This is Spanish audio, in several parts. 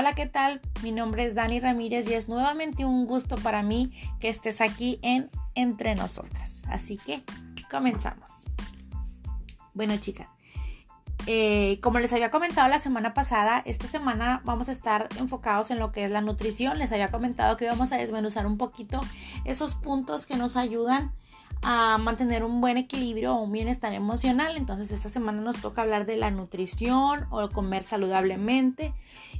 Hola, ¿qué tal? Mi nombre es Dani Ramírez y es nuevamente un gusto para mí que estés aquí en Entre Nosotras. Así que comenzamos. Bueno, chicas, eh, como les había comentado la semana pasada, esta semana vamos a estar enfocados en lo que es la nutrición. Les había comentado que vamos a desmenuzar un poquito esos puntos que nos ayudan a mantener un buen equilibrio o un bienestar emocional. Entonces esta semana nos toca hablar de la nutrición o comer saludablemente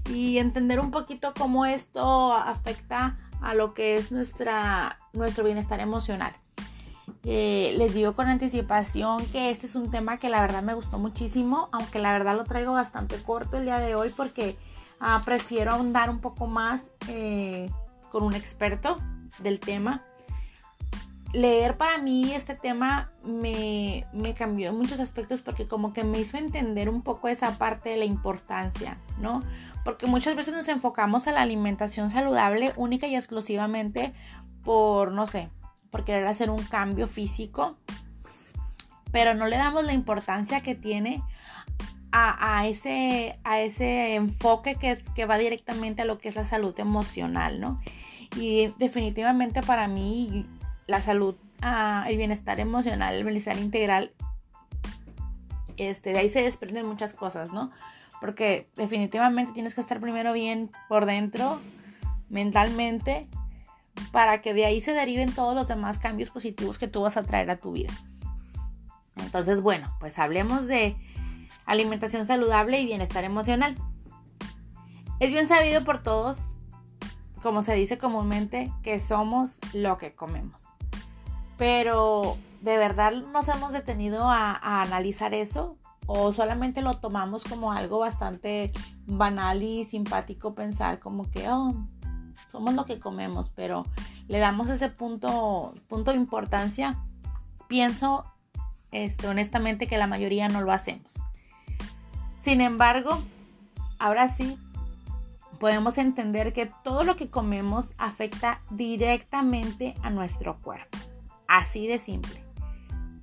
y entender un poquito cómo esto afecta a lo que es nuestra, nuestro bienestar emocional. Eh, les digo con anticipación que este es un tema que la verdad me gustó muchísimo, aunque la verdad lo traigo bastante corto el día de hoy porque ah, prefiero ahondar un poco más eh, con un experto del tema leer para mí este tema me, cambió en muchos aspectos porque como que me hizo entender un poco esa parte de la importancia, ¿no? Porque muchas veces nos enfocamos a la alimentación saludable única y exclusivamente por, no sé, por querer hacer un cambio físico, pero no le damos la importancia que tiene a, ese, a ese enfoque que, que va directamente a lo que es la salud emocional, ¿no? Y definitivamente para mí la salud, ah, el bienestar emocional, el bienestar integral, este, de ahí se desprenden muchas cosas, ¿no? Porque definitivamente tienes que estar primero bien por dentro, mentalmente, para que de ahí se deriven todos los demás cambios positivos que tú vas a traer a tu vida. Entonces, bueno, pues hablemos de alimentación saludable y bienestar emocional. Es bien sabido por todos, como se dice comúnmente, que somos lo que comemos pero de verdad nos hemos detenido a, analizar eso o solamente lo tomamos como algo bastante banal y simpático pensar como que oh, somos lo que comemos, pero le damos ese punto, punto de importancia. Pienso este, honestamente que la mayoría no lo hacemos. Sin embargo, ahora sí podemos entender que todo lo que comemos afecta directamente a nuestro cuerpo. Así de simple.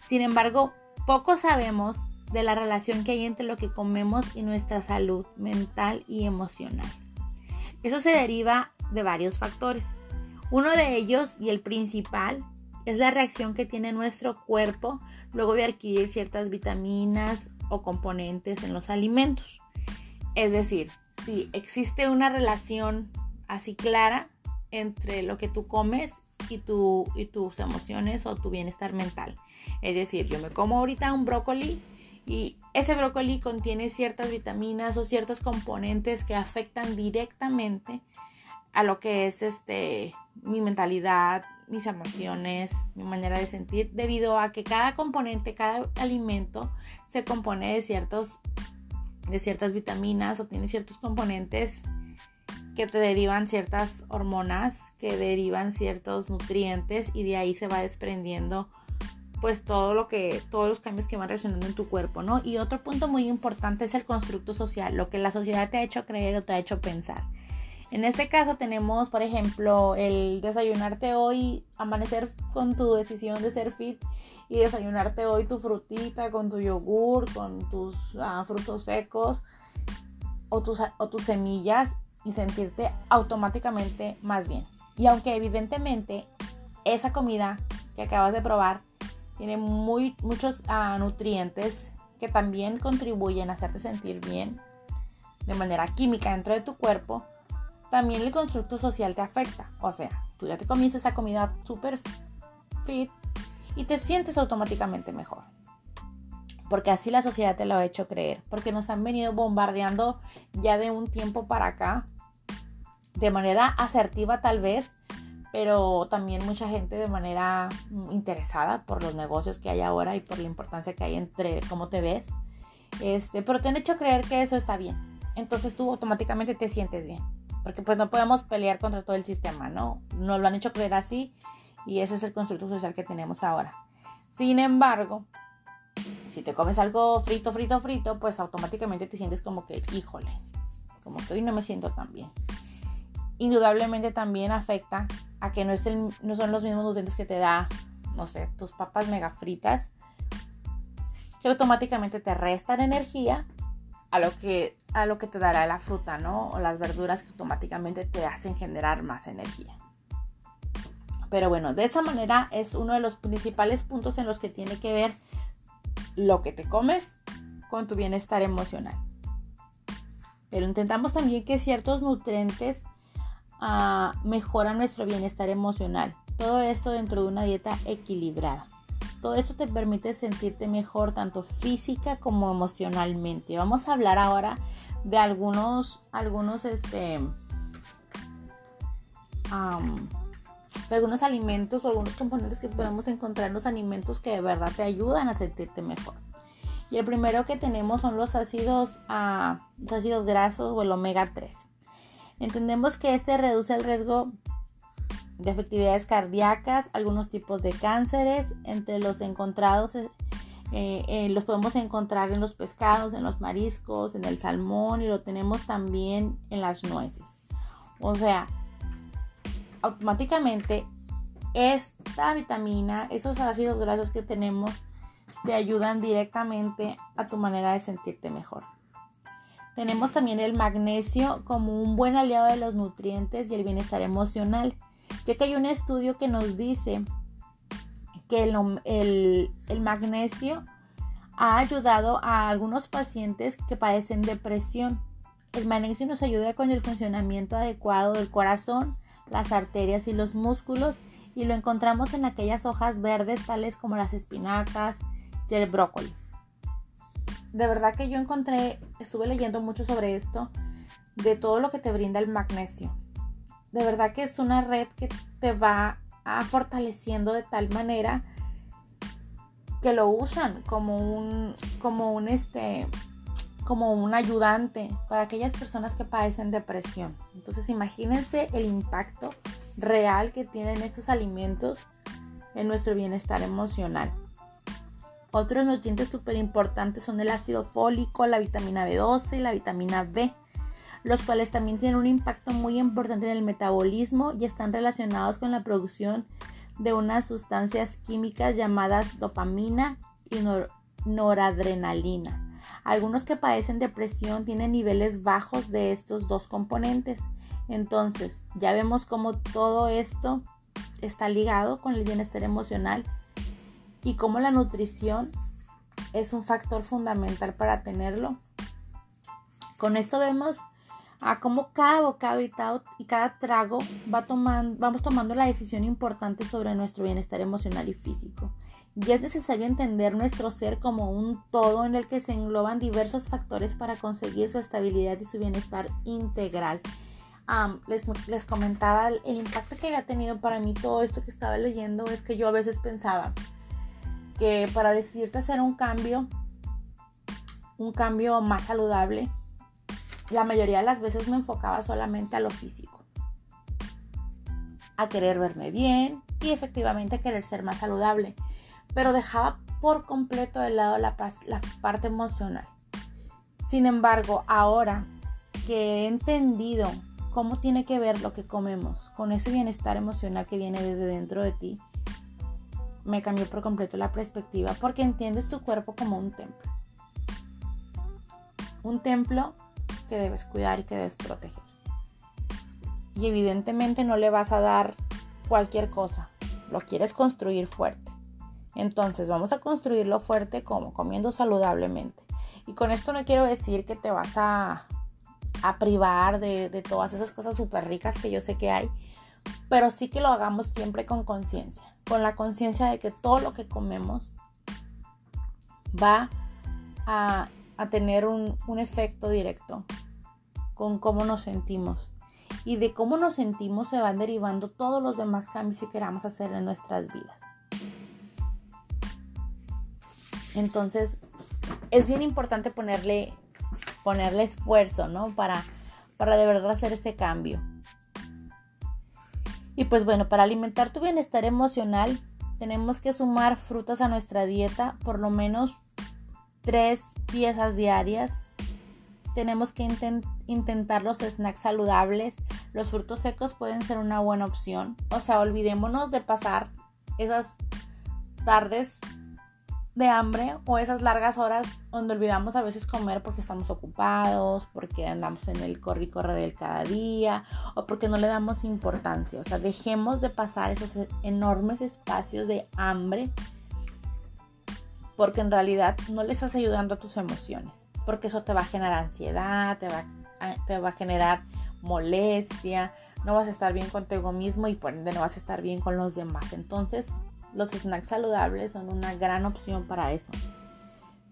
Sin embargo, poco sabemos de la relación que hay entre lo que comemos y nuestra salud mental y emocional. Eso se deriva de varios factores. Uno de ellos, y el principal, es la reacción que tiene nuestro cuerpo luego de adquirir ciertas vitaminas o componentes en los alimentos. Es decir, si existe una relación así clara entre lo que tú comes y, tu, y tus emociones o tu bienestar mental. Es decir, yo me como ahorita un brócoli y ese brócoli contiene ciertas vitaminas o ciertos componentes que afectan directamente a lo que es este mi mentalidad, mis emociones, mi manera de sentir, debido a que cada componente, cada alimento se compone de ciertos de ciertas vitaminas o tiene ciertos componentes que te derivan ciertas hormonas, que derivan ciertos nutrientes y de ahí se va desprendiendo pues todo lo que todos los cambios que van reaccionando en tu cuerpo, ¿no? Y otro punto muy importante es el constructo social, lo que la sociedad te ha hecho creer o te ha hecho pensar. En este caso tenemos, por ejemplo, el desayunarte hoy, amanecer con tu decisión de ser fit y desayunarte hoy tu frutita con tu yogur, con tus ah, frutos secos o tus, o tus semillas y sentirte automáticamente más bien. Y aunque evidentemente esa comida que acabas de probar tiene muy, muchos ah, nutrientes que también contribuyen a hacerte sentir bien de manera química dentro de tu cuerpo, también el constructo social te afecta. O sea, tú ya te comiste esa comida super fit y te sientes automáticamente mejor. Porque así la sociedad te lo ha hecho creer. Porque nos han venido bombardeando ya de un tiempo para acá de manera asertiva tal vez, pero también mucha gente de manera interesada por los negocios que hay ahora y por la importancia que hay entre cómo te ves. Este, pero te han hecho creer que eso está bien. Entonces tú automáticamente te sientes bien. Porque pues no podemos pelear contra todo el sistema, ¿no? Nos lo han hecho creer así y ese es el constructo social que tenemos ahora. Sin embargo, si te comes algo frito, frito, frito, pues automáticamente te sientes como que, híjole, como que no me siento tan bien indudablemente también afecta a que no, es no son los mismos nutrientes que te da, no sé, tus papas mega fritas, que automáticamente te restan energía a lo que a lo que te dará la fruta, ¿no? O las verduras que automáticamente te hacen generar más energía. Pero bueno, de esa manera es uno de los principales puntos en los que tiene que ver lo que te comes con tu bienestar emocional. Pero intentamos también que ciertos nutrientes mejoran nuestro bienestar emocional. Todo esto dentro de una dieta equilibrada. Todo esto te permite sentirte mejor tanto física como emocionalmente. Vamos a hablar ahora de algunos, algunos, este, algunos alimentos o algunos componentes que podemos encontrar en los alimentos que de verdad te ayudan a sentirte mejor. Y el primero que tenemos son los ácidos, uh, los ácidos grasos o el omega 3. Entendemos que este reduce el riesgo de efectividades cardíacas, algunos tipos de cánceres, entre los encontrados eh, eh, los podemos encontrar en los pescados, en los mariscos, en el salmón y lo tenemos también en las nueces. O sea, automáticamente esta vitamina, esos ácidos grasos que tenemos, te ayudan directamente a tu manera de sentirte mejor. Tenemos también el magnesio como un buen aliado de los nutrientes y el bienestar emocional, ya que hay un estudio que nos dice que el, magnesio ha ayudado a algunos pacientes que padecen depresión. El magnesio nos ayuda con el funcionamiento adecuado del corazón, las arterias y los músculos y lo encontramos en aquellas hojas verdes tales como las espinacas y el brócoli. De verdad que yo encontré, estuve leyendo mucho sobre esto, de todo lo que te brinda el magnesio. De verdad que es una red que te va fortaleciendo de tal manera que lo usan como un, como un, este, como un ayudante para aquellas personas que padecen depresión. Entonces imagínense el impacto real que tienen estos alimentos en nuestro bienestar emocional. Otros nutrientes súper importantes son el ácido fólico, la vitamina B12 y la vitamina B los cuales también tienen un impacto muy importante en el metabolismo y están relacionados con la producción de unas sustancias químicas llamadas dopamina y noradrenalina. Algunos que padecen depresión tienen niveles bajos de estos dos componentes. Entonces, ya vemos cómo todo esto está ligado con el bienestar emocional y cómo la nutrición es un factor fundamental para tenerlo. Con esto vemos a cómo cada bocado y, cada trago va tomando, vamos tomando la decisión importante sobre nuestro bienestar emocional y físico. Y es necesario entender nuestro ser como un todo en el que se engloban diversos factores para conseguir su estabilidad y su bienestar integral. les, les, comentaba el impacto que había tenido para mí todo esto que estaba leyendo es que yo a veces pensaba que para decidirte hacer un cambio, un cambio más saludable, la mayoría de las veces me enfocaba solamente a lo físico, a querer verme bien y efectivamente a querer ser más saludable, pero dejaba por completo de lado la, la parte emocional. Sin embargo, ahora que he entendido cómo tiene que ver lo que comemos con ese bienestar emocional que viene desde dentro de ti, me cambió por completo la perspectiva porque entiendes tu cuerpo como un templo. Un templo que debes cuidar y que debes proteger. Y evidentemente no le vas a dar cualquier cosa, lo quieres construir fuerte. Entonces vamos a construirlo fuerte como comiendo saludablemente. Y con esto no quiero decir que te vas a, privar de, de todas esas cosas súper ricas que yo sé que hay, pero sí que lo hagamos siempre con conciencia, con la conciencia de que todo lo que comemos va a tener un, efecto directo con cómo nos sentimos. Y de cómo nos sentimos se van derivando todos los demás cambios que queramos hacer en nuestras vidas. Entonces, es bien importante ponerle, ponerle esfuerzo, ¿no? Para, para de verdad hacer ese cambio. Y pues bueno, para alimentar tu bienestar emocional, tenemos que sumar frutas a nuestra dieta, por lo menos tres piezas diarias. Tenemos que intentar los snacks saludables. Los frutos secos pueden ser una buena opción. O sea, olvidémonos de pasar esas tardes de hambre o esas largas horas donde olvidamos a veces comer porque estamos ocupados, porque andamos en el corre y corre del cada día o porque no le damos importancia. O sea, dejemos de pasar esos enormes espacios de hambre porque en realidad no le estás ayudando a tus emociones, porque eso te va a generar ansiedad, te va te va a generar molestia, no vas a estar bien contigo mismo y por ende no vas a estar bien con los demás. Entonces, los snacks saludables son una gran opción para eso.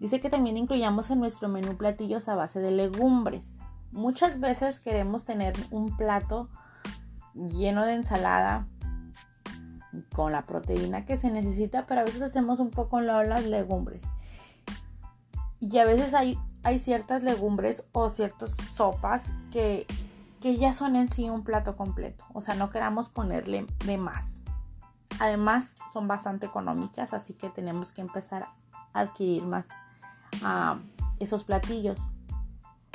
Dice que también incluyamos en nuestro menú platillos a base de legumbres. Muchas veces queremos tener un plato lleno de ensalada con la proteína que se necesita, pero a veces hacemos un poco las legumbres. Y a veces hay, hay ciertas legumbres o ciertas sopas que, que ya son en sí un plato completo. O sea, no queramos ponerle de más. Además, son bastante económicas, así que tenemos que empezar a adquirir más ah, esos platillos.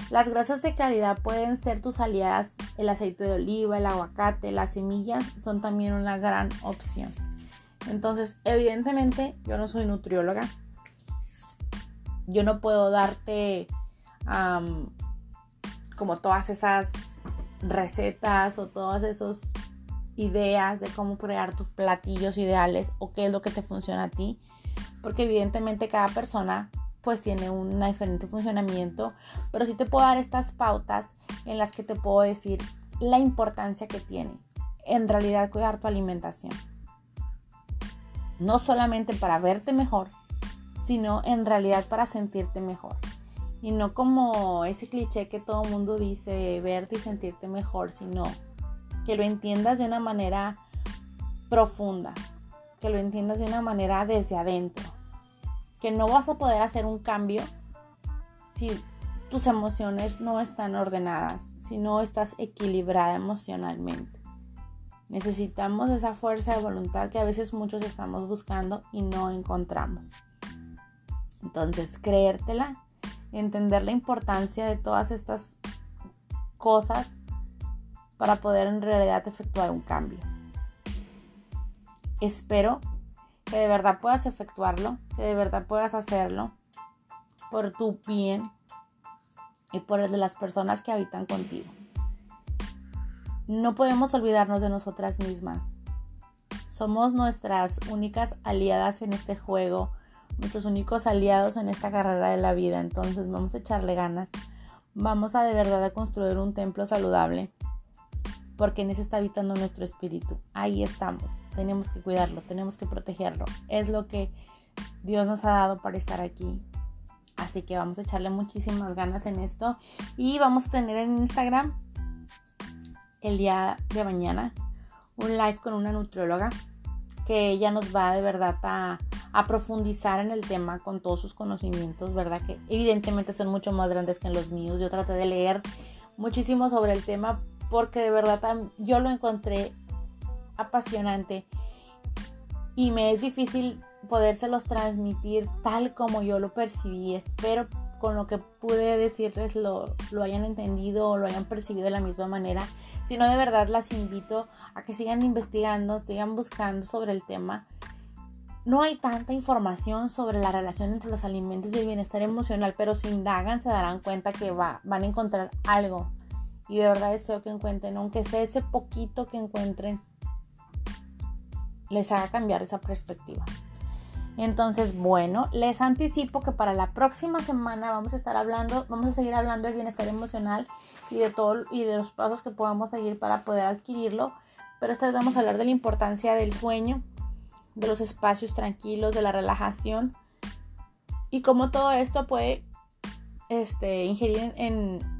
Las grasas de claridad pueden ser tus aliadas. El aceite de oliva, el aguacate, las semillas son también una gran opción. Entonces, evidentemente, yo no soy nutrióloga. Yo no puedo darte como todas esas recetas o todas esas ideas de cómo crear tus platillos ideales o qué es lo que te funciona a ti. Porque evidentemente cada persona pues tiene un diferente funcionamiento, pero sí te puedo dar estas pautas en las que te puedo decir la importancia que tiene en realidad cuidar tu alimentación. No solamente para verte mejor, sino en realidad para sentirte mejor. Y no como ese cliché que todo mundo dice, verte y sentirte mejor, sino que lo entiendas de una manera profunda, que lo entiendas de una manera desde adentro, que no vas a poder hacer un cambio si tus emociones no están ordenadas, si no estás equilibrada emocionalmente. Necesitamos esa fuerza de voluntad que a veces muchos estamos buscando y no encontramos. Entonces, creértela, entender la importancia de todas estas cosas para poder en realidad efectuar un cambio. Espero que de verdad puedas efectuarlo, que de verdad puedas hacerlo por tu bien y por el de las personas que habitan contigo. No podemos olvidarnos de nosotras mismas. Somos nuestras únicas aliadas en este juego, nuestros únicos aliados en esta carrera de la vida. Entonces vamos a echarle ganas. Vamos a de verdad a construir un templo saludable porque en ese está habitando nuestro espíritu. Ahí estamos. Tenemos que cuidarlo, tenemos que protegerlo. Es lo que Dios nos ha dado para estar aquí. Así que vamos a echarle muchísimas ganas en esto. Y vamos a tener en Instagram el día de mañana un live con una nutrióloga que ella nos va de verdad a, profundizar en el tema con todos sus conocimientos, ¿verdad? Que evidentemente son mucho más grandes que los míos. Yo traté de leer muchísimo sobre el tema porque de verdad yo lo encontré apasionante y me es difícil podérselos transmitir tal como yo lo percibí. Espero con lo que pude decirles lo, lo hayan entendido o lo hayan percibido de la misma manera. Si no, de verdad las invito a que sigan investigando, sigan buscando sobre el tema. No hay tanta información sobre la relación entre los alimentos y el bienestar emocional, pero si indagan se darán cuenta que va, van a encontrar algo y de verdad deseo que encuentren, aunque sea ese poquito que encuentren, les haga cambiar esa perspectiva. Entonces, bueno, les anticipo que para la próxima semana vamos a estar hablando, vamos a seguir hablando del bienestar emocional y de todo y de los pasos que podemos seguir para poder adquirirlo. Pero esta vez vamos a hablar de la importancia del sueño, de los espacios tranquilos, de la relajación y cómo todo esto puede este, ingerir en,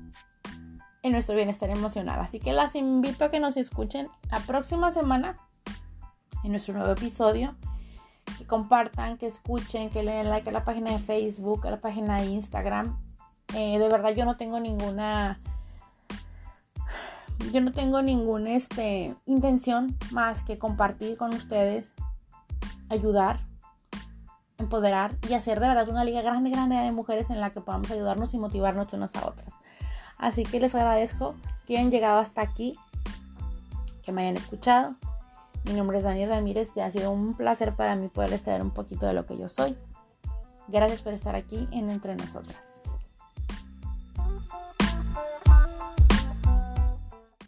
en nuestro bienestar emocional. Así que las invito a que nos escuchen la próxima semana en nuestro nuevo episodio. Que compartan, que escuchen, que le den like a la página de Facebook, a la página de Instagram. Eh, de verdad yo no tengo ninguna... Yo no tengo ninguna este, intención más que compartir con ustedes, ayudar, empoderar y hacer de verdad una liga grande, grande de mujeres en la que podamos ayudarnos y motivarnos unas a otras. Así que les agradezco que hayan llegado hasta aquí, que me hayan escuchado. Mi nombre es Dani Ramírez y ha sido un placer para mí poderles traer un poquito de lo que yo soy. Gracias por estar aquí en Entre Nosotras.